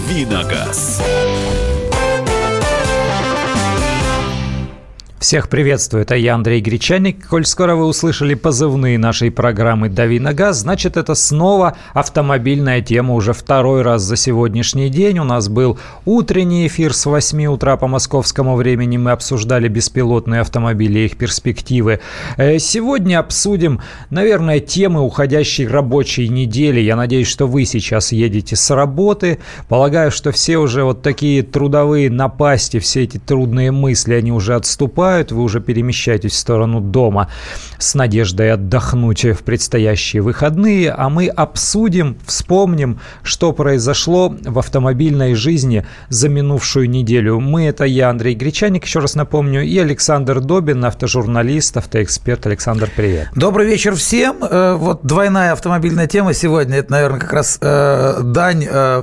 Давиногаз. Всех приветствую, это я, Андрей Гречаник. Коль скоро вы услышали позывные нашей программы «Дави на газ», значит, это снова автомобильная тема уже второй раз за сегодняшний день. У нас был утренний эфир с 8 утра по московскому времени. Мы обсуждали беспилотные автомобили и их перспективы. Э, сегодня обсудим, наверное, темы уходящей рабочей недели. Я надеюсь, что вы сейчас едете с работы. Полагаю, что все уже вот такие трудовые напасти, все эти трудные мысли, они уже отступают бывают, вы уже перемещаетесь в сторону дома с надеждой отдохнуть в предстоящие выходные, а мы обсудим, вспомним, что произошло в автомобильной жизни за минувшую неделю. Мы – это я, Андрей Гречаник, еще раз напомню, и Александр Добин, автожурналист, автоэксперт. Александр, привет. Добрый вечер всем. Э, вот двойная автомобильная тема сегодня. Это, наверное, как раз э, дань э,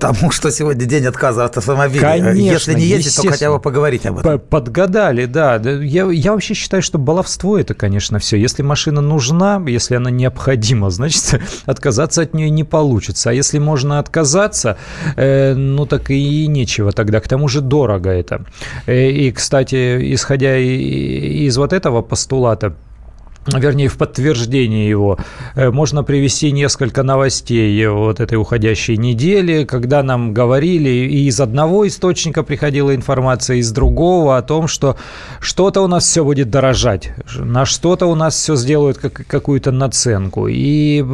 тому, что сегодня день отказа от автомобиля. Конечно, Если не ездить, то хотя бы поговорить об этом. Подгадать далее, да. Я, я вообще считаю, что баловство это, конечно, все. Если машина нужна, если она необходима, значит, отказаться от нее не получится. А если можно отказаться, э, ну так и нечего тогда. К тому же дорого это. Э, и, кстати, исходя из вот этого постулата, вернее, в подтверждение его, э, можно привести несколько новостей вот этой уходящей недели, когда нам говорили, и из одного источника приходила информация, из другого о том, что что-то у нас все будет дорожать, на что-то у нас все сделают как, какую-то наценку. И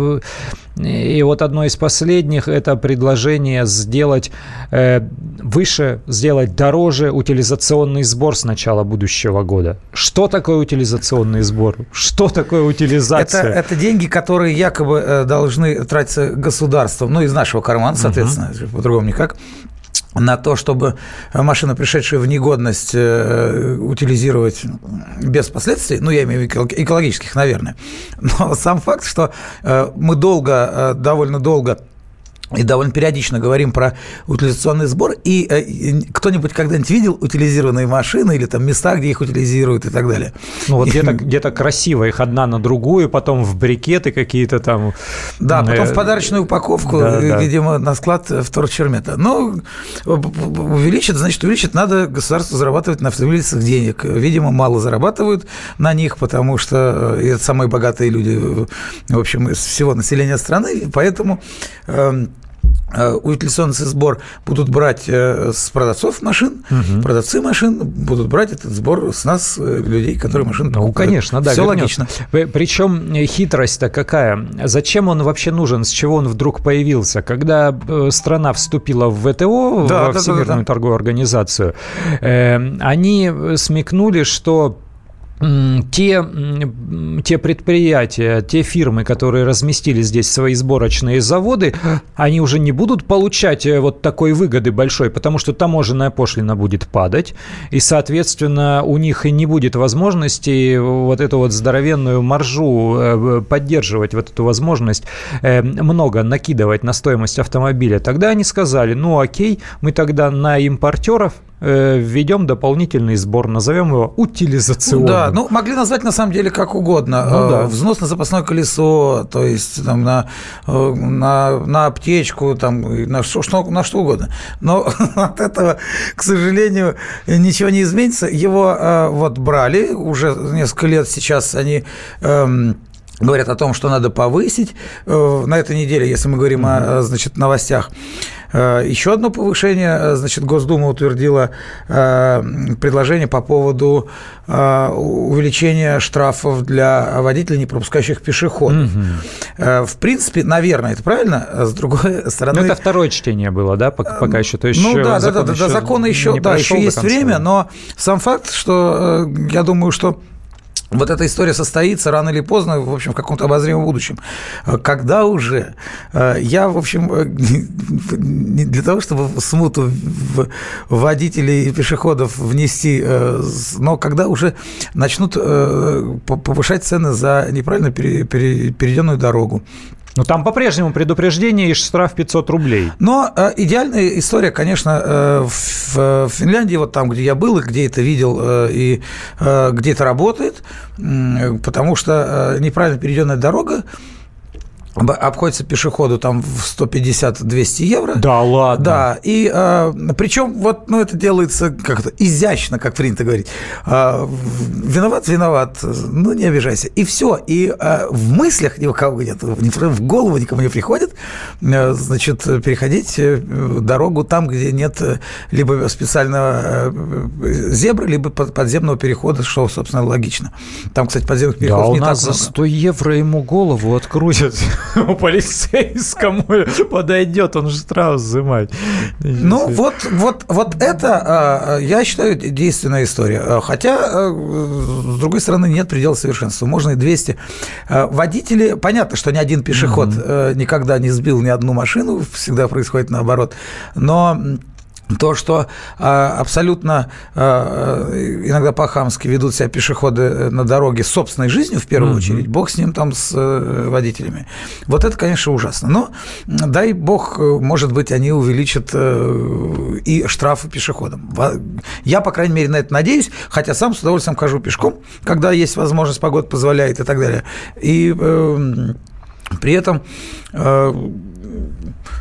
и вот одно из последних – это предложение сделать э, выше, сделать дороже утилизационный сбор с начала будущего года. Что такое утилизационный сбор? Что такое утилизация? Это, это деньги, которые якобы э, должны тратиться государством, ну, из нашего кармана, соответственно, угу. по-другому никак, на то, чтобы машину, пришедшую в негодность, э, утилизировать без последствий, ну, я имею в виду экологических, наверное. Но сам факт, что э, мы долго, э, довольно долго и довольно периодично говорим про утилизационный сбор. И э, кто-нибудь когда-нибудь видел утилизированные машины или там места, где их утилизируют и так далее? Ну, вот где-то, где-то красиво их одна на другую, потом в брикеты какие-то там. Да, потом в подарочную упаковку, да, да. видимо, на склад вторчермета. Ну, увеличит, значит, увеличит, надо государству зарабатывать на автомобилистах денег. Видимо, мало зарабатывают на них, потому что это самые богатые люди, в общем, из всего населения страны, поэтому Э, утилизационный сбор будут брать э, с продавцов машин, угу. продавцы машин будут брать этот сбор с нас, э, людей, которые машины Ну, конечно, да. Все логично. Причем хитрость-то какая? Зачем он вообще нужен? С чего он вдруг появился? Когда страна вступила в ВТО, да, во да, Всемирную да, да, да. торговую организацию, они смекнули, что те, те предприятия, те фирмы, которые разместили здесь свои сборочные заводы, они уже не будут получать э, вот такой выгоды большой, потому что таможенная пошлина будет падать, и, соответственно, у них и не будет возможности вот эту вот здоровенную маржу э, поддерживать, вот эту возможность э, много накидывать на стоимость автомобиля. Тогда они сказали, ну окей, мы тогда на импортеров введем дополнительный сбор, назовем его утилизационным. Да, ну могли назвать на самом деле как угодно. Ну, да. Э, взнос на запасное колесо, то есть там, на, э, на, на аптечку, там, на, что, на что угодно. Но от этого, к сожалению, ничего не изменится. Его вот брали уже несколько лет сейчас они эм, говорят о том, что надо повысить. На этой неделе, если мы говорим mm-hmm. о значит, новостях, Э, еще одно повышение, э, значит, Госдума утвердила э, предложение по поводу увеличения штрафов для водителей, не пропускающих пешеходов. Угу. В принципе, наверное, это правильно. С другой стороны... Ну, это второе чтение было, да, пока, пока еще? То есть ну, да, да, да, да, закон еще, да, еще есть время, но сам факт, что я думаю, что вот эта история состоится рано или поздно, в общем, в каком-то обозримом будущем. Когда уже? Э, я, в общем, э, для того, чтобы смуту водителей и пешеходов внести, э, но когда уже начнут повышать цены за неправильно перейденную дорогу, но там по-прежнему предупреждение и штраф 500 рублей. Но э, идеальная история, конечно, э, в, в Финляндии, вот там, где я был и где это видел, э, и э, где это работает, э, потому что э, неправильно перейденная дорога обходится пешеходу там в 150-200 евро. Да, ладно. Да, и э, причем вот, ну, это делается как-то изящно, как принято говорить. Э, виноват, виноват, ну, не обижайся. И все. И э, в мыслях ни у кого нет, в голову никому не приходит, э, значит, переходить э, дорогу там, где нет э, либо специального зебра, либо подземного перехода, что, собственно, логично. Там, кстати, подземных переходов да, не у нас так за 100 евро ему голову открутят. полицейскому подойдет, он же штраф взимает. Ну, вот, вот, вот это, а, я считаю, действенная история. Хотя, а, с другой стороны, нет предела совершенства. Можно и 200. А, водители, понятно, что ни один пешеход mm-hmm. никогда не сбил ни одну машину, всегда происходит наоборот. Но то, что а, абсолютно а, иногда по-хамски ведут себя пешеходы э, на дороге с собственной жизнью, в первую mm-hmm. очередь, бог с ним там, с э, водителями. Вот это, конечно, ужасно. Но, дай бог, может быть, они увеличат э, и штрафы пешеходам. Я, по крайней мере, на это надеюсь, хотя сам с удовольствием хожу пешком, когда есть возможность, погода позволяет и так далее. И эм, при этом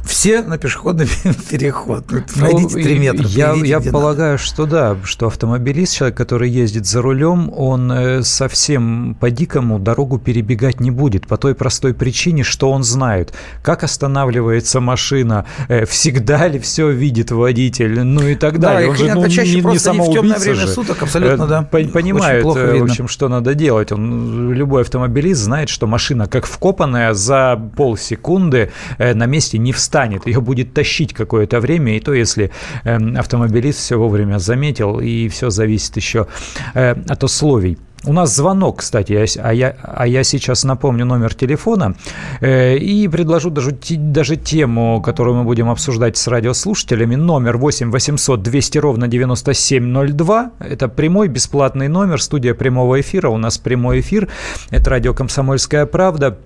все на пешеходный переход. Пройдите ну, 3 метра. Я, я полагаю, что да, что автомобилист, человек, который ездит за рулем, он э, совсем по-дикому дорогу перебегать не будет по той простой причине, что он знает, как останавливается машина, э, всегда ли все видит водитель, ну и так далее. Да, он же ну, чаще не, просто не в темное время же. суток, абсолютно, э, да. Понимает, в общем, что надо делать. Он, любой автомобилист знает, что машина как вкопанная за полсекунды на месте не встанет, ее будет тащить какое-то время, и то, если эм, автомобилист все вовремя заметил, и все зависит еще э, от условий. У нас звонок, кстати, а я, а я сейчас напомню номер телефона э, и предложу даже, даже тему, которую мы будем обсуждать с радиослушателями. Номер 8 800 200 ровно 9702. Это прямой бесплатный номер, студия прямого эфира. У нас прямой эфир. Это радио «Комсомольская правда».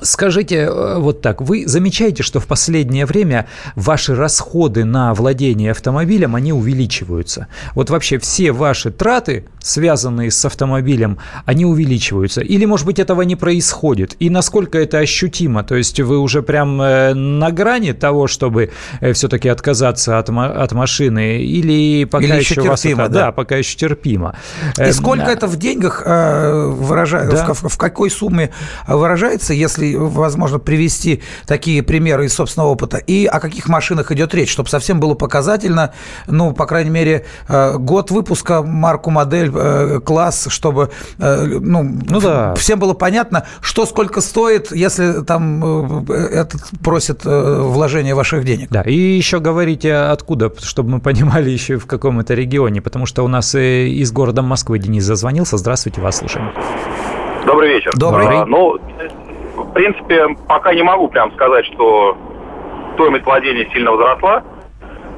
Скажите э, вот так, вы замечаете, что в последнее время ваши расходы на владение автомобилем, они увеличиваются? Вот вообще все ваши траты, связанные с автомобилем, они увеличиваются? Или, может быть, этого не происходит? И насколько это ощутимо? То есть вы уже прям э, на грани того, чтобы э, все-таки отказаться от, от машины? Или пока Или еще, еще терпимо, это, да? да, пока еще терпимо. И сколько это в деньгах выражается, да? в, в какой сумме выражается, если если возможно привести такие примеры из собственного опыта, и о каких машинах идет речь, чтобы совсем было показательно, ну, по крайней мере, э, год выпуска, марку, модель, э, класс, чтобы, э, ну, ну да. всем было понятно, что сколько стоит, если там этот просит вложение ваших денег. Да, и еще говорите, откуда, чтобы мы понимали еще в каком это регионе, потому что у нас из города Москвы Денис зазвонился. Здравствуйте, вас слушаем. Добрый вечер. Добрый. А, ну, в принципе, пока не могу прям сказать, что стоимость владения сильно возросла.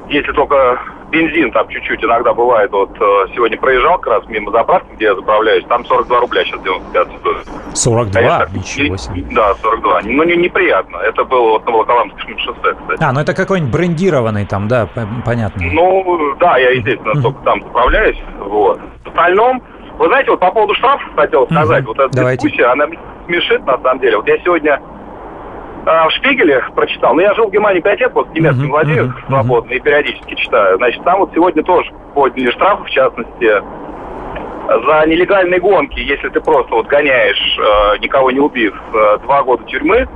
Если только бензин там чуть-чуть иногда бывает. Вот э, сегодня проезжал как раз мимо заправки, где я заправляюсь, там 42 рубля сейчас 95 стоит. 42? Конечно, Ничего себе. Да, 42. Ну, не, неприятно. Это было вот на Волоколамском шоссе, кстати. А, ну это какой-нибудь брендированный там, да, понятно. Ну, да, я, естественно, uh-huh. только там заправляюсь. Вот. В остальном, вы знаете, вот по поводу штрафов хотел сказать, uh-huh. вот эта Давайте. дискуссия, она смешит на самом деле. Вот я сегодня а, в Шпигеле прочитал, но я жил в Германии 5 лет, вот немецким uh-huh, владею uh-huh, свободно и периодически читаю. Значит, там вот сегодня тоже подняли штрафы, в частности, за нелегальные гонки, если ты просто вот гоняешь, э, никого не убив, э, два года тюрьмы.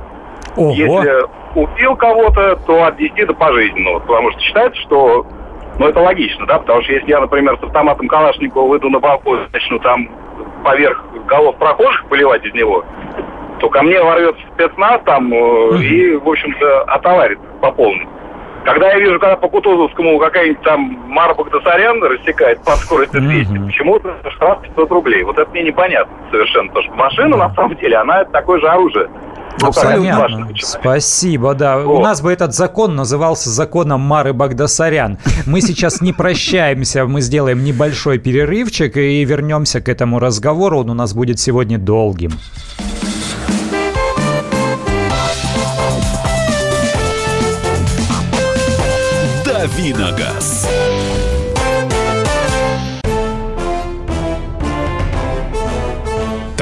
Ого. Если убил кого-то, то от 10 до пожизненного. Потому что считается, что ну, это логично, да, потому что если я, например, с автоматом Калашникова выйду на балкон, начну там поверх голов прохожих поливать из него, то ко мне ворвется спецназ там э, и, в общем-то, отоварит по полной. Когда я вижу, когда по Кутузовскому какая-нибудь там Мара Багдасарян рассекает по скорости 200, mm-hmm. почему-то штраф 500 рублей. Вот это мне непонятно совершенно. Потому что машина, на самом деле, она такое же оружие. Ну, Абсолютно. Спасибо, да. Вот. У нас бы этот закон назывался законом Мары Багдасарян. Мы сейчас не прощаемся, мы сделаем небольшой перерывчик и вернемся к этому разговору. Он у нас будет сегодня долгим. Давиногаз.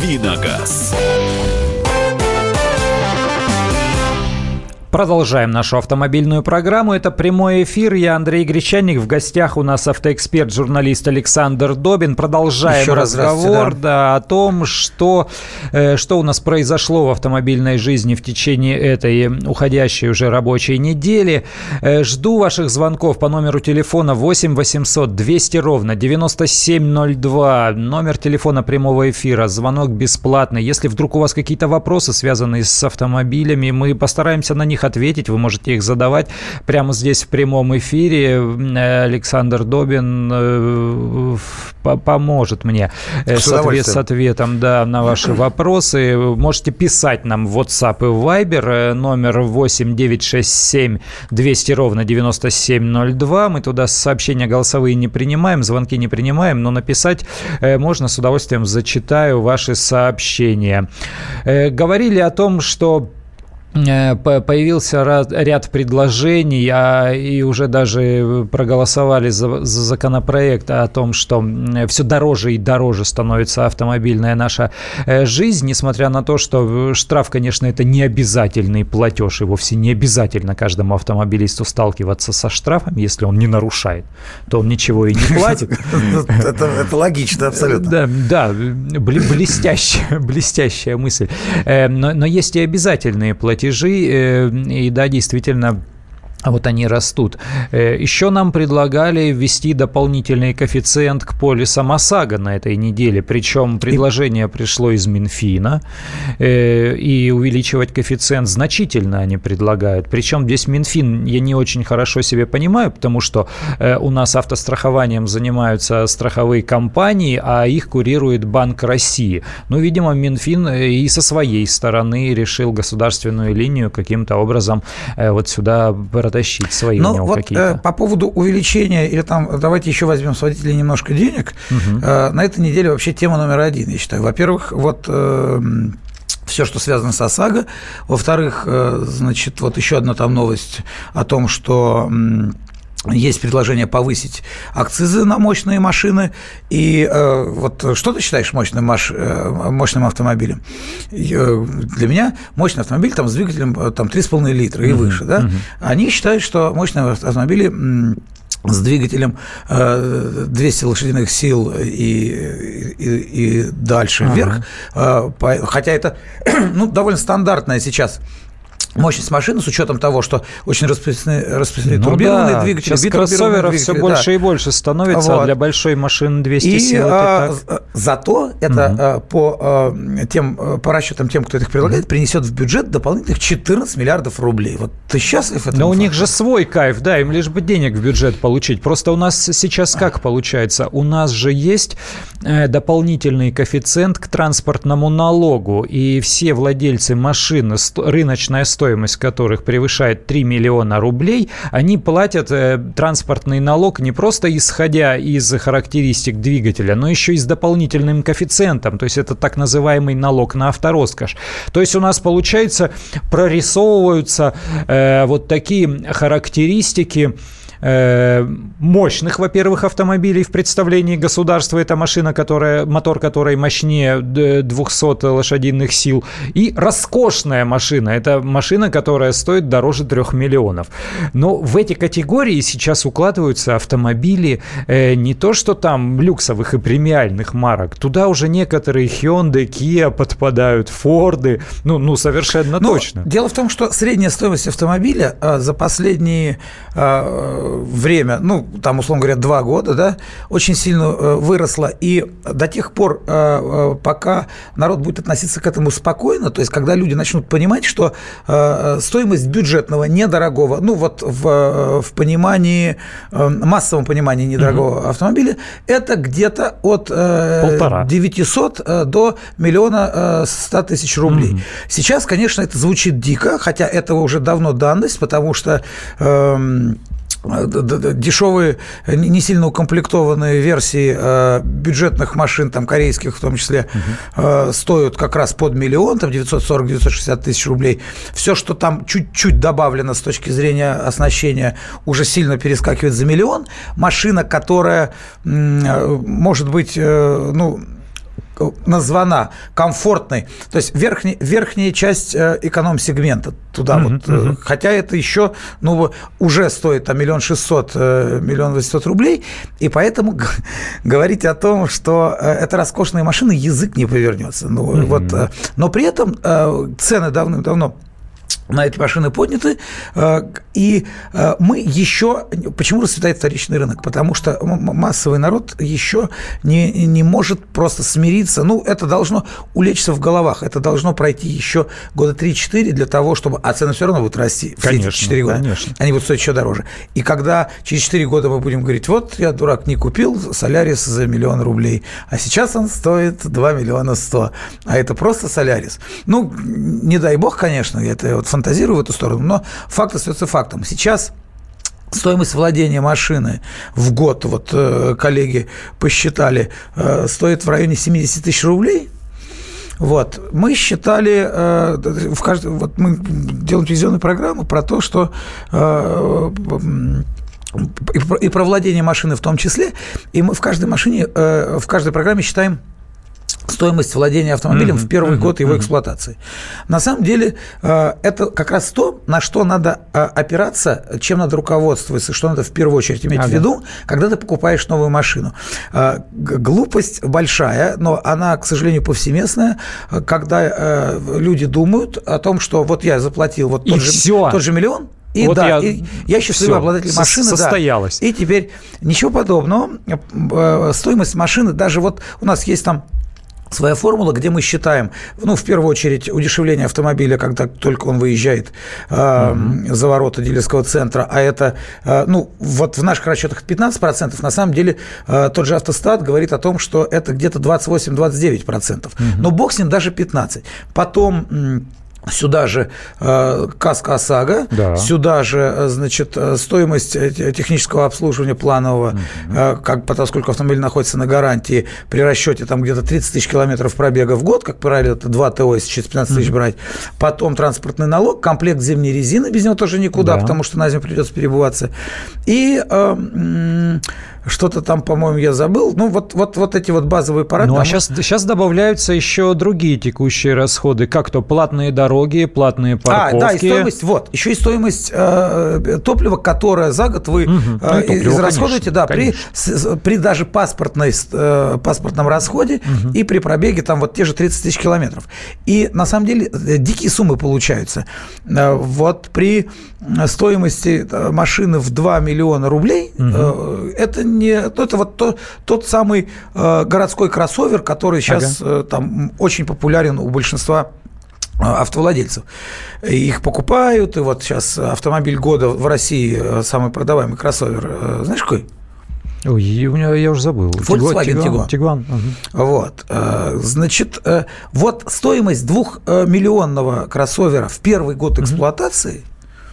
Давиногаз. Продолжаем нашу автомобильную программу. Это прямой эфир. Я Андрей Гречаник. В гостях у нас автоэксперт, журналист Александр Добин. Продолжаем Еще разговор да. Да, о том, что, э, что у нас произошло в автомобильной жизни в течение этой уходящей уже рабочей недели. Э, жду ваших звонков по номеру телефона 8 800 200 ровно 9702. Номер телефона прямого эфира. Звонок бесплатный. Если вдруг у вас какие-то вопросы, связанные с автомобилями, мы постараемся на них них ответить, вы можете их задавать прямо здесь в прямом эфире. Э, Александр Добин э, поможет мне э, с, ответ, с ответом да, на ваши вопросы. Можете писать нам в WhatsApp и Viber номер 8 967 200 ровно 9702. Мы туда сообщения голосовые не принимаем, звонки не принимаем, но написать можно с удовольствием зачитаю ваши сообщения. Говорили о том, что появился ряд предложений, а, и уже даже проголосовали за, за законопроект о том, что все дороже и дороже становится автомобильная наша э, жизнь, несмотря на то, что штраф, конечно, это не обязательный платеж, и вовсе не обязательно каждому автомобилисту сталкиваться со штрафом, если он не нарушает, то он ничего и не платит. Это логично, абсолютно. Да, блестящая мысль. Э, но есть и обязательные платежи платежи, э, и да, действительно, а вот они растут. Э, Еще нам предлагали ввести дополнительный коэффициент к полисам ОСАГО на этой неделе. Причем предложение пришло из Минфина. Э, и увеличивать коэффициент значительно они предлагают. Причем здесь Минфин я не очень хорошо себе понимаю, потому что э, у нас автострахованием занимаются страховые компании, а их курирует Банк России. Ну, видимо, Минфин и со своей стороны решил государственную линию каким-то образом вот сюда протащить свои ну, у него вот, какие-то. Э, по поводу увеличения, или там, давайте еще возьмем с водителей немножко денег, угу. э, на этой неделе вообще тема номер один, я считаю. Во-первых, вот... Э, все, что связано с ОСАГО. Во-вторых, значит, вот еще одна там новость о том, что есть предложение повысить акцизы на мощные машины. И э, вот что ты считаешь мощным, маш, э, мощным автомобилем? Для меня мощный автомобиль там, с двигателем э, там, 3,5 литра и выше. Да? Они считают, что мощные автомобили с двигателем 200 э, лошадиных сил и, и, и дальше ага. вверх, хотя это ну, довольно стандартная сейчас мощность машины с учетом того, что очень распространены, распространены ну, турбированные да. двигатели, Сейчас кроссоверов все да. больше и больше становится, вот. а для большой машины 200 и, сил а, так. зато это угу. по, а, тем, по расчетам тем, кто их предлагает, принесет в бюджет дополнительных 14 миллиардов рублей. Вот ты счастлив этому? Но у них же свой кайф, да, им лишь бы денег в бюджет получить. Просто у нас сейчас как получается? У нас же есть э, дополнительный коэффициент к транспортному налогу, и все владельцы машины, рыночная стоимость стоимость которых превышает 3 миллиона рублей, они платят э, транспортный налог не просто исходя из характеристик двигателя, но еще и с дополнительным коэффициентом. То есть это так называемый налог на автороскошь. То есть у нас, получается, прорисовываются э, вот такие характеристики Э, мощных, во-первых, автомобилей в представлении государства. Это машина, которая, мотор которой мощнее 200 лошадиных сил. И роскошная машина. Это машина, которая стоит дороже 3 миллионов. Но в эти категории сейчас укладываются автомобили э, не то, что там люксовых и премиальных марок. Туда уже некоторые Hyundai, Kia подпадают, Форды. Ну, ну совершенно Но точно. Дело в том, что средняя стоимость автомобиля э, за последние время, ну, там, условно говоря, два года, да, очень сильно э, выросла. И до тех пор, э, пока народ будет относиться к этому спокойно, то есть когда люди начнут понимать, что стоимость бюджетного, недорогого, ну, вот в, в понимании, массовом понимании недорогого угу. автомобиля, это где-то от Полтора. 900 до миллиона 100 тысяч рублей. Угу. Сейчас, конечно, это звучит дико, хотя этого уже давно данность, потому что эм, дешевые, не сильно укомплектованные версии э, бюджетных машин, там, корейских в том числе, угу. стоят как раз под миллион, там, 940-960 тысяч рублей. Все, что там чуть-чуть добавлено с точки зрения оснащения, уже сильно перескакивает за миллион. Машина, которая, может быть, ну, названа комфортной, то есть верхний, верхняя часть э, эконом-сегмента туда uh-huh, вот, uh-huh. хотя это еще, ну, уже стоит там миллион шестьсот, э, миллион восемьсот рублей, и поэтому говорить о том, что это роскошные машины, язык не повернется. Ну, uh-huh. вот, но при этом цены давным-давно на эти машины подняты, э, и э, мы еще... Почему расцветает вторичный рынок? Потому что массовый народ еще не, не может просто смириться. Ну, это должно улечься в головах, это должно пройти еще года 3-4 для того, чтобы... А цены все равно будут расти все конечно, эти 4 года. Конечно. Они будут стоить еще дороже. И когда через 4 года мы будем говорить, вот я, дурак, не купил Солярис за миллион рублей, а сейчас он стоит 2 миллиона 100, а это просто Солярис. Ну, не дай бог, конечно, это вот фантазирую в эту сторону, но факт остается фактом. Сейчас Стоимость владения машины в год, вот э, коллеги посчитали, э, стоит в районе 70 тысяч рублей. Вот. Мы считали, э, в кажд... вот мы делаем телевизионную программу про то, что и про владение машины в том числе, и мы в каждой машине, в каждой программе считаем стоимость владения автомобилем mm-hmm. в первый mm-hmm. год его эксплуатации. На самом деле э, это как раз то, на что надо э, опираться, чем надо руководствоваться, что надо в первую очередь иметь ага. в виду, когда ты покупаешь новую машину. Э, глупость большая, но она, к сожалению, повсеместная, когда люди думают о том, что вот я заплатил вот тот, же, тот же миллион, и вот да, я, и я счастливый обладатель машины. Состоялось. Да. И теперь ничего подобного. Стоимость машины, даже вот у нас есть там своя формула, где мы считаем, ну, в первую очередь, удешевление автомобиля, когда только он выезжает э, uh-huh. за ворота дилерского центра, а это, э, ну, вот в наших расчетах 15%, на самом деле э, тот же автостат говорит о том, что это где-то 28-29%. Uh-huh. Но бог с ним даже 15%. Потом Сюда же э, каска ОСАГО, да. сюда же, э, значит, э, стоимость технического обслуживания планового, угу. э, как, поскольку автомобиль находится на гарантии, при расчете там где-то 30 тысяч километров пробега в год, как правило, это 2 ТО, если через 15 тысяч угу. брать, потом транспортный налог, комплект зимней резины, без него тоже никуда, да. потому что на зиму придется перебываться, и э, что-то там, по-моему, я забыл. Ну, вот, вот, вот эти вот базовые параметры. Ну, а сейчас, сейчас добавляются еще другие текущие расходы, как то платные дороги, платные парковки. А, да, и стоимость, вот, еще и стоимость э, топлива, которое за год вы угу. э, ну, израсходуете, да, при, с, при даже паспортной, э, паспортном расходе угу. и при пробеге там вот те же 30 тысяч километров. И на самом деле э, дикие суммы получаются. Э, вот при стоимости э, машины в 2 миллиона рублей угу. это не... Ну, это вот то, тот самый э, городской кроссовер, который сейчас ага. э, там очень популярен у большинства э, автовладельцев. Их покупают, и вот сейчас автомобиль года в России самый продаваемый кроссовер, знаешь какой? Ой, у меня я уже забыл. Volkswagen Tiguan. Tiguan. Угу. Вот. Значит, вот стоимость двухмиллионного кроссовера в первый год эксплуатации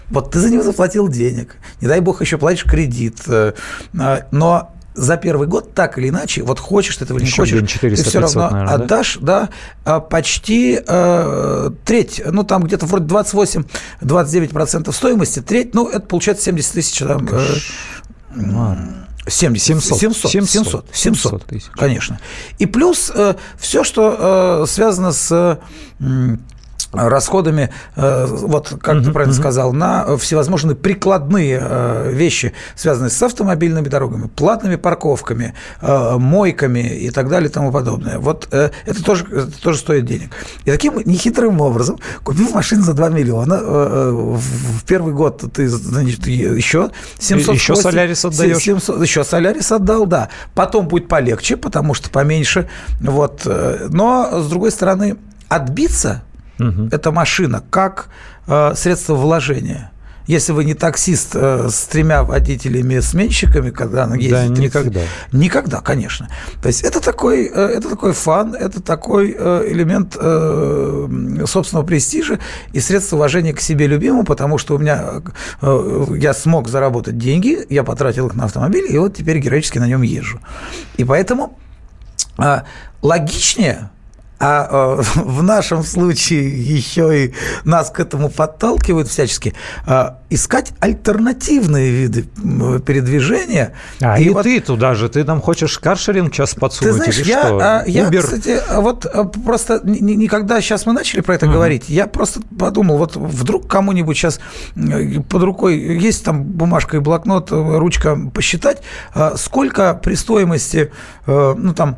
вот ты за него заплатил денег, не дай бог еще платишь кредит, э, а, но за первый год так или иначе, вот хочешь ты этого или не хочешь, 400, ты все равно 500, наверное, отдашь, да, да почти э, треть, ну там где-то вроде 28-29% стоимости, треть, ну это получается 70 тысяч. Там, э, 70, 700, 700, 700, 700, 700 тысяч. Конечно. И плюс э, все, что э, связано с... Э, расходами, э, вот как ты правильно сказал, на всевозможные прикладные э, вещи, связанные с автомобильными дорогами, платными парковками, э, мойками и так далее и тому подобное. Вот это тоже, это тоже стоит денег. И таким нехитрым образом, купив машину за 2 миллиона, в первый год ты, значит, еще 700... Еще солярис отдаешь. 700, еще солярис отдал, да. Потом будет полегче, потому что поменьше. Вот. Но, с другой стороны, отбиться угу. эта машина как э, средство вложения. Если вы не таксист э, с тремя водителями-сменщиками, когда она ездит... Да, 30, никогда. Никогда, конечно. То есть это такой, э, это такой фан, это такой э, элемент э, собственного престижа и средство вложения к себе любимому, потому что у меня э, я смог заработать деньги, я потратил их на автомобиль, и вот теперь героически на нем езжу. И поэтому э, логичнее а э, в нашем случае еще и нас к этому подталкивают всячески, э, искать альтернативные виды передвижения. А и, и вот... ты туда же, ты нам хочешь каршеринг сейчас подсунуть ты знаешь, или я, что? А, я, Uber? кстати, вот а, просто никогда сейчас мы начали про это uh-huh. говорить, я просто подумал, вот вдруг кому-нибудь сейчас под рукой есть там бумажка и блокнот, ручка посчитать, сколько при стоимости, ну там,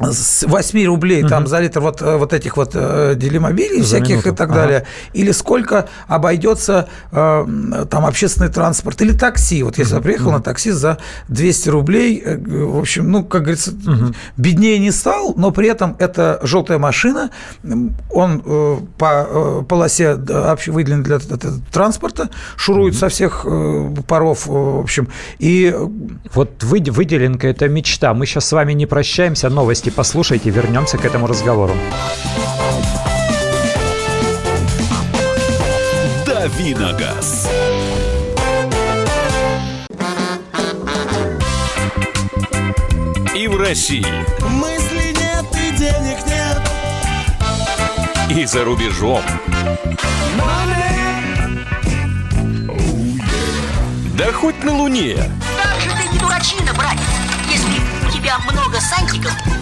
с 8 рублей угу. там за литр вот, э, вот этих вот э, делимобилей за всяких минуту. и так далее, ага. или сколько обойдется э, там общественный транспорт или такси. Вот если угу. я приехал угу. на такси за 200 рублей, э, в общем, ну, как говорится, угу. беднее не стал, но при этом это желтая машина, он э, по э, полосе выделен для, для транспорта, шурует угу. со всех э, паров, в общем, и... Вот выделенка – это мечта. Мы сейчас с вами не прощаемся, новости послушайте, вернемся к этому разговору. Давиногаз. И в России. Мысли нет и денег нет. И за рубежом. Да хоть на Луне. Как же ты не дурачина, братец, если у тебя много сантиков,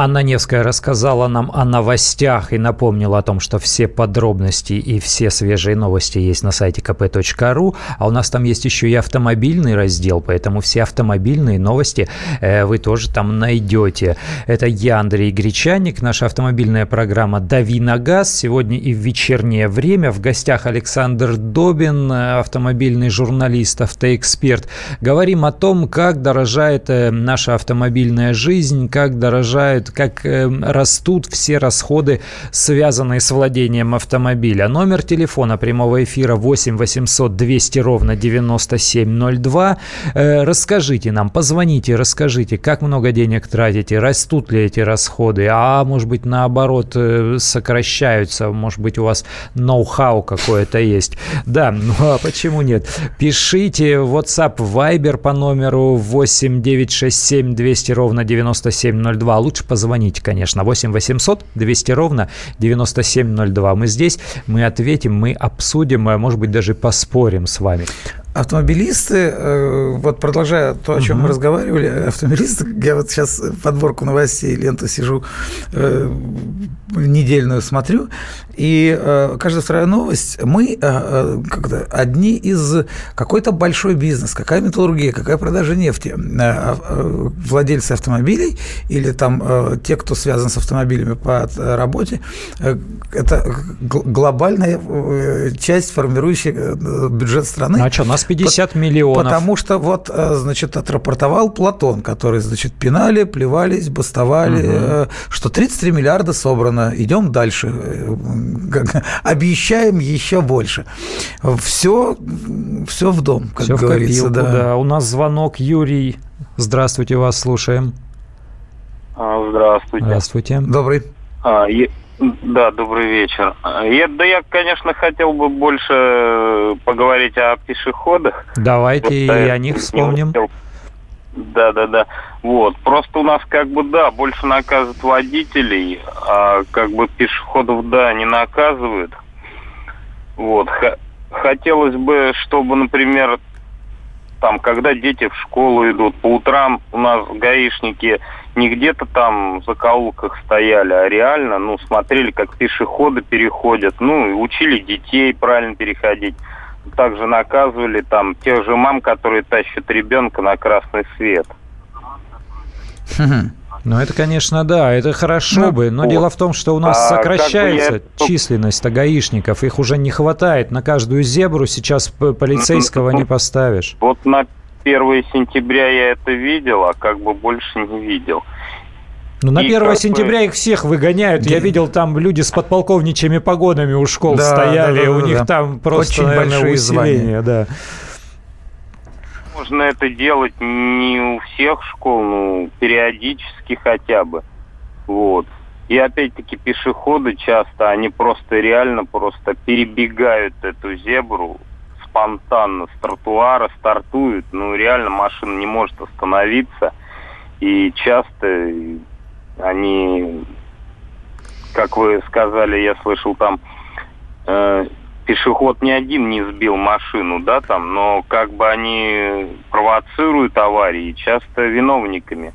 Анна Невская рассказала нам о новостях и напомнила о том, что все подробности и все свежие новости есть на сайте kp.ru, а у нас там есть еще и автомобильный раздел, поэтому все автомобильные новости э, вы тоже там найдете. Это я, Андрей Гречаник, наша автомобильная программа «Дави на газ». Сегодня и в вечернее время в гостях Александр Добин, автомобильный журналист, автоэксперт. Говорим о том, как дорожает э, наша автомобильная жизнь, как дорожает как э, растут все расходы, связанные с владением автомобиля. Номер телефона прямого эфира 8 800 200 ровно 9702. Э, расскажите нам, позвоните, расскажите, как много денег тратите, растут ли эти расходы, а может быть наоборот э, сокращаются, может быть у вас ноу-хау какое-то есть. Да, ну а почему нет? Пишите WhatsApp, Viber по номеру 8 967 200 ровно 9702. Лучше позвоните, конечно. 8 800 200 ровно 9702. Мы здесь, мы ответим, мы обсудим, а может быть, даже поспорим с вами. Автомобилисты, э, вот продолжая то, о чем угу. мы разговаривали, автомобилисты, я вот сейчас подборку новостей, ленту сижу, э, недельную смотрю, и э, каждая вторая новость, мы когда, одни из какой-то большой бизнес, какая металлургия, какая продажа нефти, владельцы автомобилей или там те, кто связан с автомобилями по работе, это глобальная часть, формирующая бюджет страны. Ну, а что, нас 50 По- миллионов. Потому что вот, э, значит, отрапортовал Платон, который, значит, пинали, плевались, бастовали, угу. что 33 миллиарда собрано, идем дальше, э, обещаем еще больше. Все, все в дом, как все говорится. В копилку, да. да. У нас звонок, Юрий. Здравствуйте, вас слушаем. А, здравствуйте. Здравствуйте. Добрый. А, Да, добрый вечер. Я, да я, конечно, хотел бы больше поговорить о пешеходах. Давайте и о них вспомним. Да, да, да. Вот. Просто у нас как бы, да, больше наказывают водителей, а как бы пешеходов, да, не наказывают. Вот. Хотелось бы, чтобы, например, там, когда дети в школу идут, по утрам у нас гаишники не где-то там в закоулках стояли, а реально, ну, смотрели, как пешеходы переходят, ну, и учили детей правильно переходить. Также наказывали там тех же мам, которые тащат ребенка на красный свет. Ну, это, конечно, да, это хорошо ну, бы, но вот. дело в том, что у нас а, сокращается как бы я... численность гаишников, их уже не хватает. На каждую зебру сейчас полицейского не поставишь. Вот на 1 сентября я это видел, а как бы больше не видел. Ну, на 1 сентября бы... их всех выгоняют. Я видел, там люди с подполковничьими погонами у школ да, стояли. Да, да, у да, них да. там просто, Очень наверное, усиление. Звания. Да можно это делать не у всех школ, ну, периодически хотя бы. Вот. И опять-таки пешеходы часто, они просто реально просто перебегают эту зебру спонтанно с тротуара, стартуют. Ну, реально машина не может остановиться. И часто они, как вы сказали, я слышал там, э, пешеход ни один не сбил машину, да, там, но как бы они провоцируют аварии, часто виновниками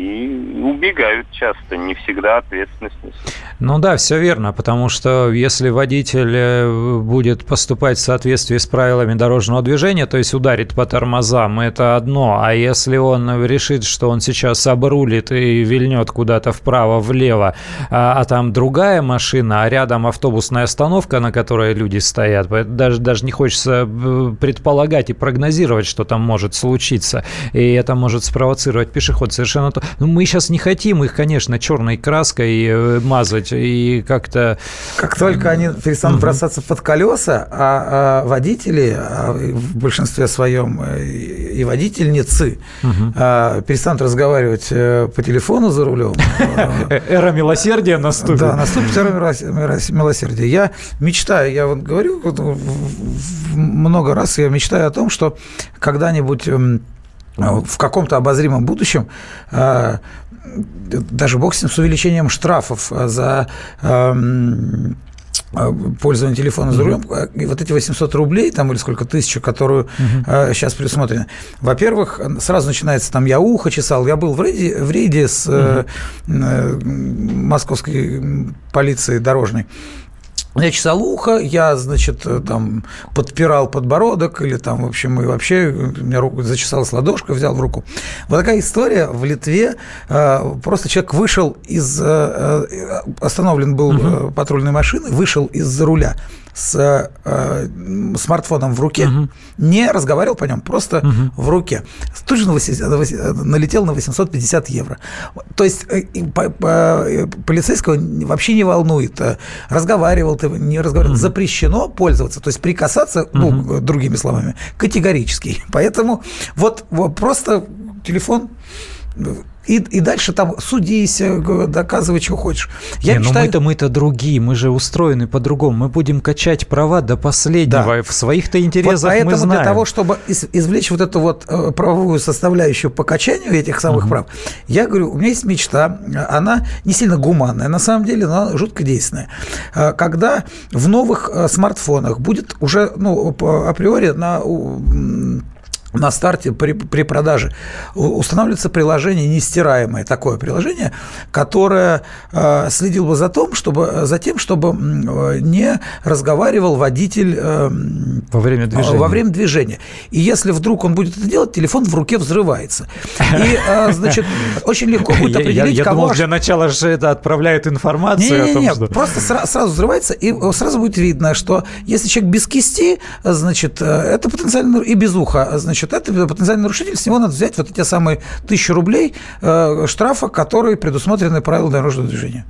и убегают часто, не всегда ответственность несут. Ну да, все верно, потому что если водитель э, будет поступать в соответствии с правилами дорожного движения, то есть ударит по тормозам, это одно, а если он решит, что он сейчас обрулит и вильнет куда-то вправо-влево, а, а там другая машина, а рядом автобусная остановка, на которой люди стоят, даже, даже не хочется э, предполагать и прогнозировать, что там может случиться, и это может спровоцировать пешеход совершенно то. Ну, мы сейчас не хотим их, конечно, черной краской э, мазать, и как-то... Как только они перестанут угу. бросаться под колеса, а, а водители, а в большинстве своем э, и водительницы угу. а, перестанут разговаривать э, по телефону за рулем. Эра милосердия наступит. Да, наступит эра милосердия. Я мечтаю, я вот говорю много раз, я мечтаю о том, что когда-нибудь эм, в каком-то обозримом будущем э, даже бог с ним с увеличением штрафов за эм, э, пользование телефона за рулем, и вот эти 800 рублей, там, или сколько тысяч, которую uh-huh. сейчас предусмотрены. Во-первых, сразу начинается там, я ухо чесал, я был в рейде, в рейде с uh-huh. э, московской полицией дорожной, я чесал ухо, я, значит, там подпирал подбородок, или там, в общем, и вообще у меня руку зачесалась ладошка, взял в руку. Вот такая история в Литве. Э, просто человек вышел из... Э, э, остановлен был угу. патрульной машины, вышел из-за руля с э, смартфоном в руке, угу. не разговаривал по нем, просто угу. в руке. Тут же налетел на 850 евро. То есть э, по, по, полицейского вообще не волнует, э, разговаривал ты, не разговаривал. Угу. Запрещено пользоваться, то есть прикасаться, угу. ну, другими словами, категорически. Поэтому вот, вот просто телефон и, и дальше там судись, э, доказывай, что хочешь. Я не, мечтаю... мы-то мы-то другие, мы же устроены по-другому. Мы будем качать права до последнего. Да. В своих-то интересах вот поэтому мы знаем. для того, чтобы извлечь вот эту вот э, правовую составляющую по качанию этих самых угу. прав, я говорю, у меня есть мечта, она не сильно гуманная, на самом деле, но жутко действенная. Э, когда в новых смартфонах будет уже, ну, априори на на старте при, при продаже устанавливается приложение нестираемое, такое приложение, которое э, следило бы за, том, чтобы, за тем, чтобы э, не разговаривал водитель э, во, время движения. во время движения. И если вдруг он будет это делать, телефон в руке взрывается. И, э, значит, очень легко будет определить, я, я, кого... думал, для начала же это отправляет информацию не, не, не, о том, что... просто сра- сразу взрывается, и сразу будет видно, что если человек без кисти, значит, э, это потенциально и без уха, значит, значит, это потенциальный нарушитель, с него надо взять вот эти самые тысячу рублей э, штрафа, которые предусмотрены правилами дорожного движения.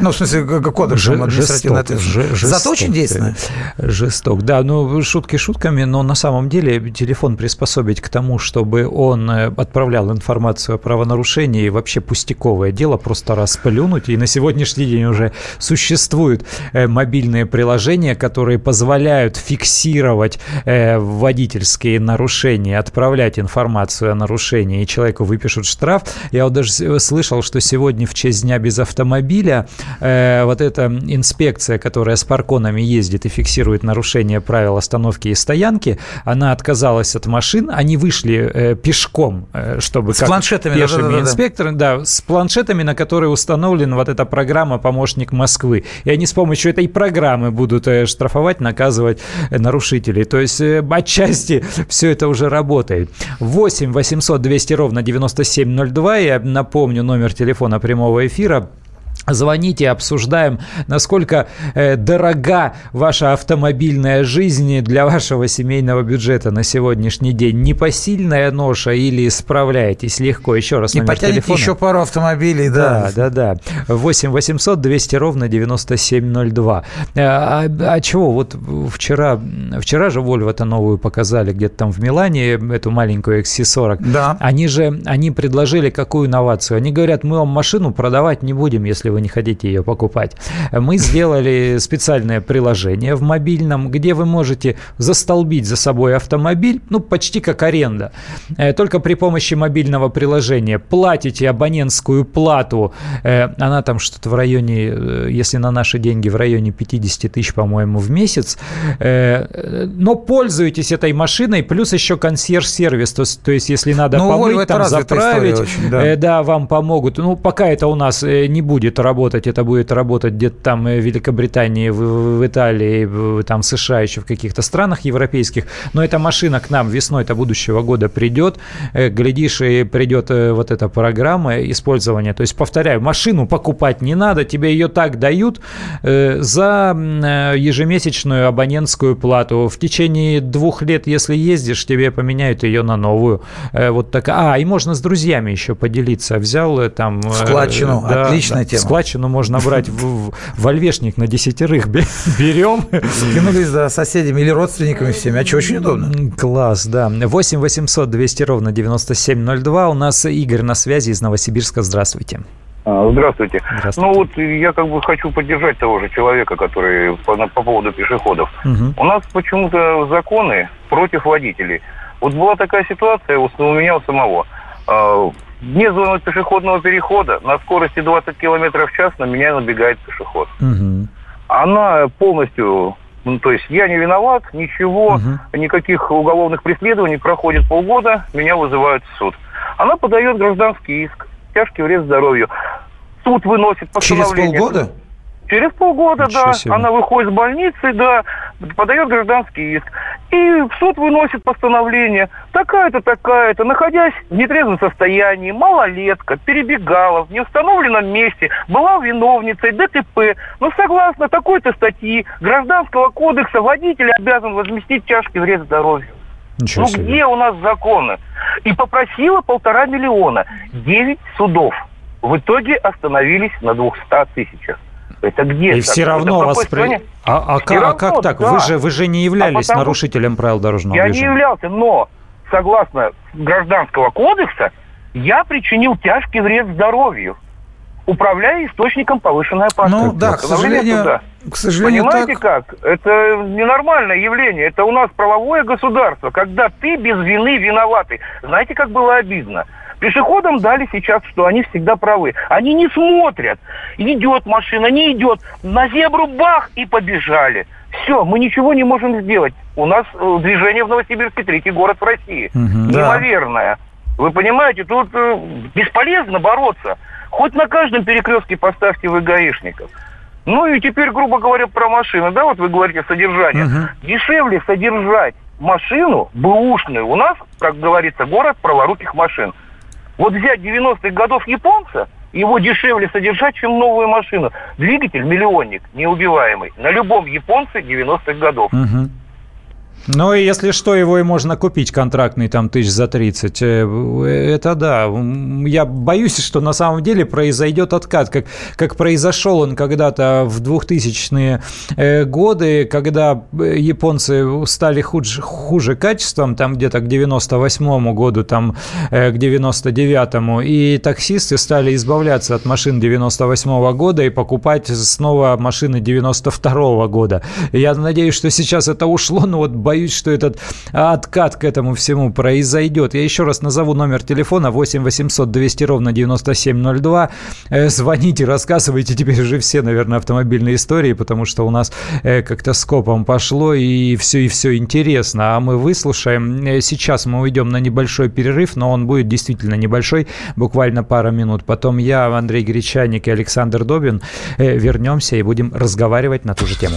Ну, в смысле, кодексом административной ответственности. Зато очень действенно. Жесток, да. Ну, шутки шутками, но на самом деле телефон приспособить к тому, чтобы он э, отправлял информацию о правонарушении, вообще пустяковое дело, просто расплюнуть. И на сегодняшний день уже существуют э, мобильные приложения, которые позволяют фиксировать э, водительские нарушения, отправлять информацию о нарушении, и человеку выпишут штраф. Я вот даже слышал, что сегодня в честь Дня без автомобиля э, вот эта инспекция, которая с парконами ездит и фиксирует нарушение правил остановки и стоянки, она отказалась от машин, они вышли э, пешком, э, чтобы с как планшетами, пешими да, да, да, инспекторами, да, с планшетами, на которые установлена вот эта программа «Помощник Москвы». И они с помощью этой программы будут э, штрафовать, наказывать э, нарушителей. То есть э, отчасти все это уже работает. 8 800 200 ровно 9702. Я напомню номер телефона прямого эфира Звоните, обсуждаем, насколько э, дорога ваша автомобильная жизнь для вашего семейного бюджета на сегодняшний день. Непосильная ноша или справляетесь легко? Еще раз номер потянете телефона. еще пару автомобилей, да. Да, да, да. 8 800 200 ровно 9702. А, а, а чего? Вот вчера, вчера же Volvo-то новую показали где-то там в Милане, эту маленькую XC40. Да. Они же, они предложили какую инновацию? Они говорят, мы вам машину продавать не будем, если вы не хотите ее покупать. Мы сделали специальное приложение в мобильном, где вы можете застолбить за собой автомобиль, ну, почти как аренда. Э, только при помощи мобильного приложения платите абонентскую плату, э, она там что-то в районе, э, если на наши деньги, в районе 50 тысяч, по-моему, в месяц, но пользуетесь этой машиной, плюс еще консьерж-сервис, то, то есть если надо ну, помыть, там, заправить, очень, да. да, вам помогут. Ну, пока это у нас не будет работать, это будет работать где-то там в Великобритании, в, в Италии, в, там в США, еще в каких-то странах европейских. Но эта машина к нам весной-то будущего года придет. Э, глядишь, и придет э, вот эта программа использования. То есть, повторяю, машину покупать не надо, тебе ее так дают э, за ежемесячную абонентскую плату. В течение двух лет, если ездишь, тебе поменяют ее на новую. Вот такая. А, и можно с друзьями еще поделиться. Взял там... Складчину. Да, Отличная да, тема складчину можно брать в, в ольвешник на десятерых. Берем. Скинулись за соседями или родственниками всеми. А что, очень удобно. Класс, да. 8 800 200 ровно 9702. У нас Игорь на связи из Новосибирска. Здравствуйте. А, здравствуйте. Здравствуйте. Ну вот я как бы хочу поддержать того же человека, который по, по поводу пешеходов. Угу. У нас почему-то законы против водителей. Вот была такая ситуация у меня у самого. Вне зоны пешеходного перехода на скорости 20 км в час на меня набегает пешеход. Угу. Она полностью ну, то есть я не виноват, ничего, угу. никаких уголовных преследований, проходит полгода, меня вызывают в суд. Она подает гражданский иск, тяжкий вред здоровью. Суд выносит постановление. Через полгода? Через полгода, Ничего да. Себе. Она выходит с больницы, да, подает гражданский иск. И в суд выносит постановление. Такая-то, такая-то, находясь в нетрезвом состоянии, малолетка, перебегала в неустановленном месте, была виновницей ДТП. Но согласно такой-то статьи Гражданского кодекса водитель обязан возместить тяжкий вред здоровью. Ничего ну себе. где у нас законы? И попросила полтора миллиона. Девять судов. В итоге остановились на двухста тысячах. Это где? И все равно вас... При... А, а, как, равно, а как так? Да. Вы, же, вы же не являлись а нарушителем правил дорожного я движения. Я не являлся, но согласно Гражданского кодекса я причинил тяжкий вред здоровью, управляя источником повышенной опасности. Ну да, к сожалению, к сожалению Понимаете так... как? Это ненормальное явление. Это у нас правовое государство, когда ты без вины виноватый. Знаете, как было обидно? Пешеходам дали сейчас, что они всегда правы. Они не смотрят, идет машина, не идет. На зебру бах и побежали. Все, мы ничего не можем сделать. У нас э, движение в Новосибирске третий город в России. Угу, Неимоверное. Да. Вы понимаете, тут э, бесполезно бороться. Хоть на каждом перекрестке поставьте вы гаишников. Ну и теперь, грубо говоря, про машины. Да, вот вы говорите содержание. Угу. Дешевле содержать машину бэушную. У нас, как говорится, город праворуких машин. Вот взять 90-х годов японца, его дешевле содержать, чем новую машину. Двигатель миллионник, неубиваемый. На любом японце 90-х годов. Угу. Ну, и если что, его и можно купить контрактный там тысяч за 30. Э, это да. Я боюсь, что на самом деле произойдет откат, как, как произошел он когда-то в 2000-е э, годы, когда э, японцы стали хуже, хуже качеством, там где-то к 98 году, там к 99-му, и таксисты стали избавляться от машин 98 -го года и покупать снова машины 92 -го года. Я надеюсь, что сейчас это ушло, но вот боюсь, что этот откат к этому всему произойдет. Я еще раз назову номер телефона 8 800 200 ровно 9702. Э, звоните, рассказывайте теперь уже все, наверное, автомобильные истории, потому что у нас э, как-то скопом пошло и все, и все интересно. А мы выслушаем. Э, сейчас мы уйдем на небольшой перерыв, но он будет действительно небольшой, буквально пара минут. Потом я, Андрей Гречаник и Александр Добин вернемся и будем разговаривать на ту же тему.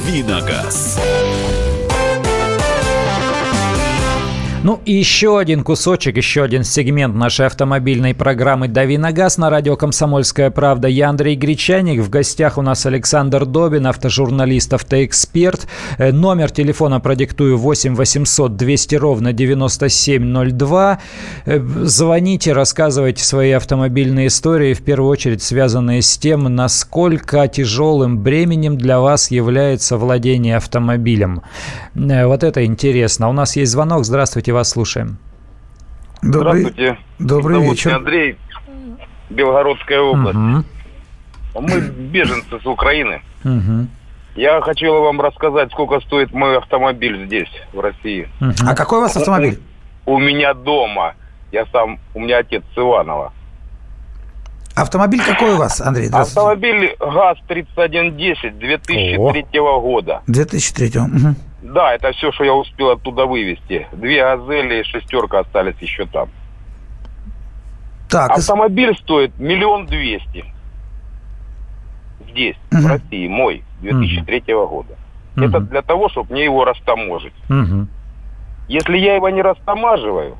Давиногаз. Ну и еще один кусочек, еще один сегмент нашей автомобильной программы «Дави на газ» на радио «Комсомольская правда». Я Андрей Гречаник. В гостях у нас Александр Добин, автожурналист, автоэксперт. Э, номер телефона продиктую 8 800 200 ровно 9702. Э, звоните, рассказывайте свои автомобильные истории, в первую очередь связанные с тем, насколько тяжелым бременем для вас является владение автомобилем. Э, вот это интересно. У нас есть звонок. Здравствуйте. Здравствуйте, вас слушаем. Добрый, Здравствуйте. Добрый Зовут вечер. Андрей, Белгородская область. Угу. Мы беженцы с Украины. Угу. Я хочу вам рассказать, сколько стоит мой автомобиль здесь, в России. Угу. А какой у вас автомобиль? У, у меня дома. Я сам, у меня отец с Иванова. Автомобиль какой у вас, Андрей? Автомобиль ГАЗ-3110 2003 О. года. 2003. Угу. Да, это все, что я успел оттуда вывести. Две газели и шестерка остались еще там. Так, Автомобиль стоит миллион двести. Здесь, угу. в России, мой, 2003 угу. года. Угу. Это для того, чтобы мне его растаможить. Угу. Если я его не растамаживаю,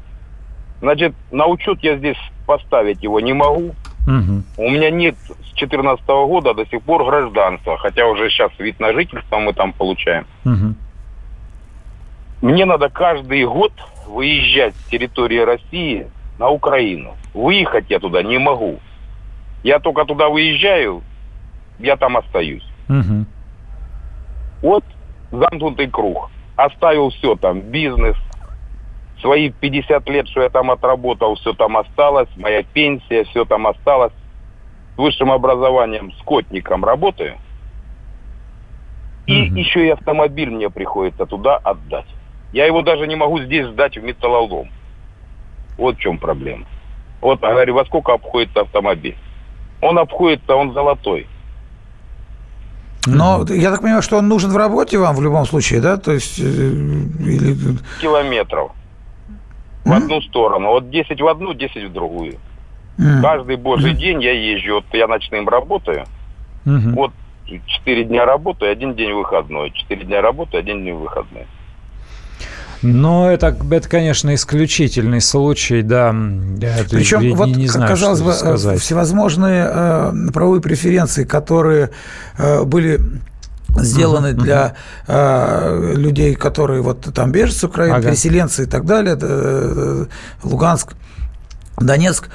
значит, на учет я здесь поставить его не могу. Угу. У меня нет с 2014 года до сих пор гражданства, хотя уже сейчас вид на жительство мы там получаем. Угу. Мне надо каждый год выезжать с территории России на Украину. Выехать я туда не могу. Я только туда выезжаю, я там остаюсь. Угу. Вот замкнутый круг. Оставил все там, бизнес, свои 50 лет, что я там отработал, все там осталось, моя пенсия, все там осталось. С высшим образованием, скотником работаю. И угу. еще и автомобиль мне приходится туда отдать. Я его даже не могу здесь сдать в металлолом. Вот в чем проблема. Вот, я говорю, во сколько обходится автомобиль? Он обходится, он золотой. Но я так понимаю, что он нужен в работе вам в любом случае, да? То есть... Э, или... Километров. В одну сторону. Вот 10 в одну, 10 в другую. Mm. Каждый божий mm. день я езжу. Вот я ночным работаю. Mm-hmm. Вот 4 дня работаю, один день выходной. 4 дня работаю, один день выходной. Но это, это, конечно, исключительный случай, да. Причем, не, вот, не знаю, казалось бы, сказать. всевозможные э, правовые преференции, которые э, были сделаны uh-huh, для uh-huh. Э, людей, которые вот там беженцы Украины, ага. переселенцы и так далее, э, Луганск, Донецк.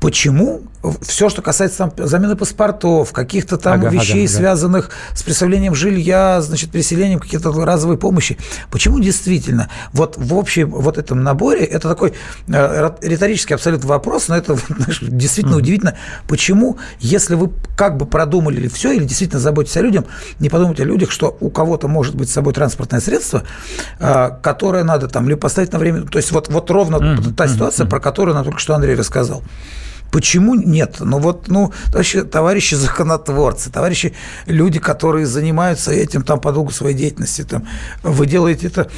Почему все, что касается там, замены паспортов, каких-то там ага, вещей, ага, связанных ага. с представлением жилья, значит, переселением, какие-то разовые помощи, почему действительно вот в общем вот этом наборе, это такой э, риторический абсолютно вопрос, но это знаешь, действительно mm-hmm. удивительно, почему, если вы как бы продумали все или действительно заботитесь о людях, не подумайте о людях, что у кого-то может быть с собой транспортное средство, э, которое надо там либо поставить на время, то есть вот, вот ровно mm-hmm. та ситуация, mm-hmm. про которую нам только что Андрей рассказал. Почему нет? Ну вот, ну, вообще, товарищи законотворцы, товарищи люди, которые занимаются этим там по долгу своей деятельности, там, вы делаете это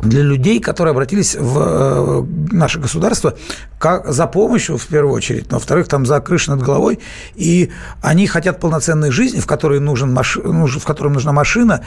для людей, которые обратились в э, наше государство как за помощью, в первую очередь, но, во-вторых, там за крышу над головой, и они хотят полноценной жизни, в которой, нужен маш... в которой нужна машина,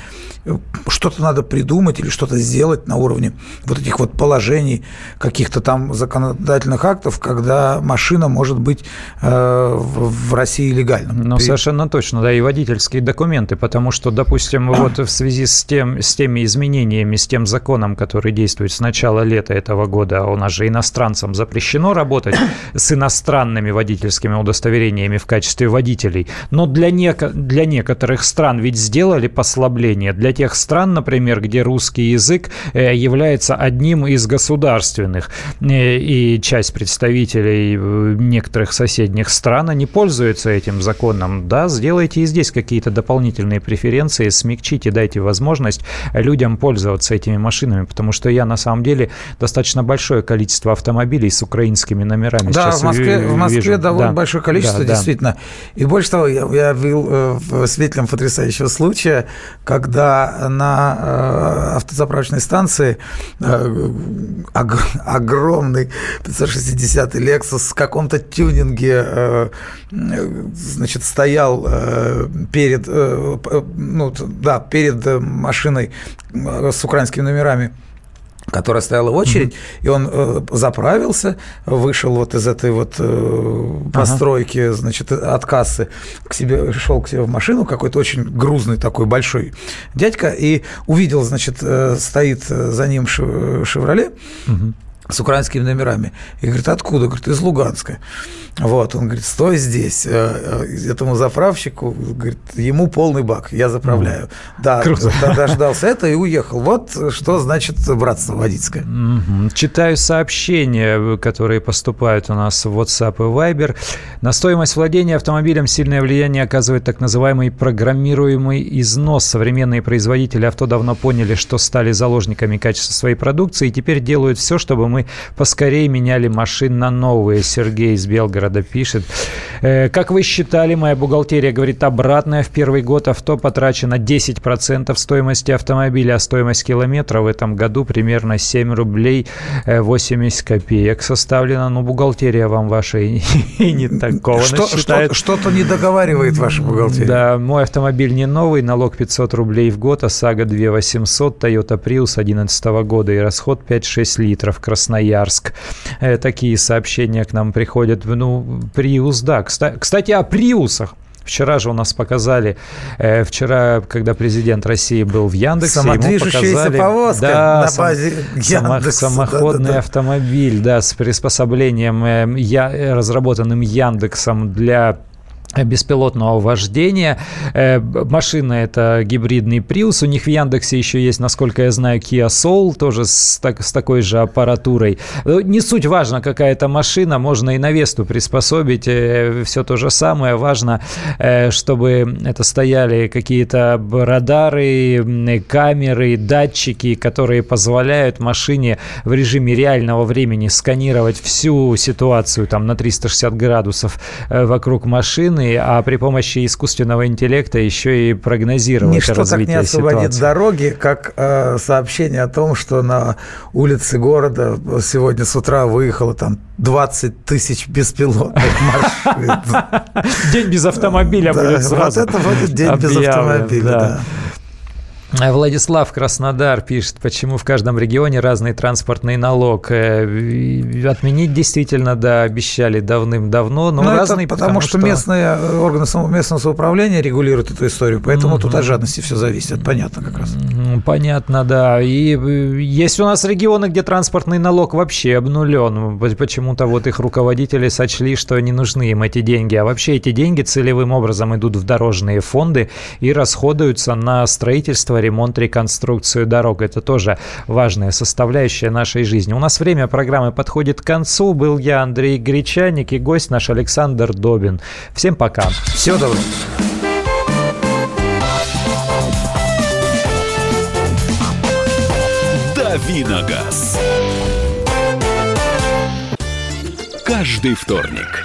что-то надо придумать или что-то сделать на уровне вот этих вот положений, каких-то там законодательных актов, когда машина может быть э, в России легальна. Ну, При... совершенно точно, да, и водительские документы, потому что, допустим, вот в связи с, тем, с теми изменениями, с тем законом, который действует с начала лета этого года, у нас же иностранцам запрещено работать с иностранными водительскими удостоверениями в качестве водителей. Но для, неко- для некоторых стран ведь сделали послабление. Для тех стран, например, где русский язык э, является одним из государственных, э, и часть представителей э, некоторых соседних стран не пользуются этим законом. Да, сделайте и здесь какие-то дополнительные преференции, смягчите, дайте возможность людям пользоваться этими машинами, потому что я на самом деле достаточно большое количество автомобилей с украинскими номерами да, сейчас в Москве, вижу. в Москве довольно да. большое количество, да, действительно. Да. И больше того, я, я был э, свидетелем потрясающего случая, когда на э, автозаправочной станции э, огромный 560-й Lexus в каком-то тюнинге значит, стоял перед, ну, да, перед машиной с украинскими номерами которая стояла в очередь, mm-hmm. и он э, заправился, вышел вот из этой вот э, постройки, ага. значит, от кассы к себе, шел к себе в машину, какой-то очень грузный такой большой дядька, и увидел, значит, э, стоит за ним «Шевроле», mm-hmm с украинскими номерами. И говорит, откуда? Говорит, из Луганска. Вот, он говорит, стой здесь. Э, э, этому заправщику, говорит, ему полный бак, я заправляю. Mm. Да, Круто. дождался это и уехал. Вот что значит братство водительское. Mm-hmm. Читаю сообщения, которые поступают у нас в WhatsApp и Viber. На стоимость владения автомобилем сильное влияние оказывает так называемый программируемый износ. Современные производители авто давно поняли, что стали заложниками качества своей продукции и теперь делают все, чтобы мы поскорее меняли машин на новые. Сергей из Белгорода пишет. Э, как вы считали, моя бухгалтерия говорит обратное. В первый год авто потрачено 10% стоимости автомобиля, а стоимость километра в этом году примерно 7 рублей 80 э, копеек составлена. Ну, бухгалтерия вам ваша и, не такого что, считает. Что, что-то не договаривает ваша бухгалтерия. Да, мой автомобиль не новый, налог 500 рублей в год, ОСАГО 2 800, Toyota Prius 2011 года и расход 5-6 литров, Красноярск. Э, такие сообщения к нам приходят. Ну, Приус, да. Кстати, о Приусах. Вчера же у нас показали, э, вчера, когда президент Разии был в Яндексе, ему показали повозка да, на базе Яндекса. Самоходный да, да, автомобиль, да, с приспособлением, э, я, разработанным Яндексом для беспилотного вождения. Э, машина это гибридный Prius. У них в Яндексе еще есть, насколько я знаю, Kia Soul, тоже с, так, с такой же аппаратурой. Ну, не суть важно, какая это машина, можно и на Весту приспособить. Э, Все то же самое. Важно, э, чтобы это стояли какие-то радары, камеры, датчики, которые позволяют машине в режиме реального времени сканировать всю ситуацию там на 360 градусов вокруг машины данные, а при помощи искусственного интеллекта еще и прогнозировать Ничто развитие так не освободит ситуации. дороги, как э, сообщение о том, что на улице города сегодня с утра выехало там 20 тысяч беспилотных машин. День без автомобиля будет сразу. Вот это будет день без автомобиля, да. Э, Владислав Краснодар пишет, почему в каждом регионе разный транспортный налог. Э, отменить действительно, да, обещали давным-давно, но, но ну, разный, потому, потому что, что местные э, органы местного самоуправления регулируют эту историю, поэтому mm-hmm. тут от жадности все зависит, понятно как раз. Понятно, да. И есть у нас регионы, где транспортный налог вообще обнулен. Почему-то вот их руководители сочли, что не нужны им эти деньги. А вообще эти деньги целевым образом идут в дорожные фонды и расходуются на строительство ремонт, реконструкцию дорог. Это тоже важная составляющая нашей жизни. У нас время программы подходит к концу. Был я, Андрей Гречаник, и гость наш Александр Добин. Всем пока. Всего доброго. Давиногаз. Каждый вторник –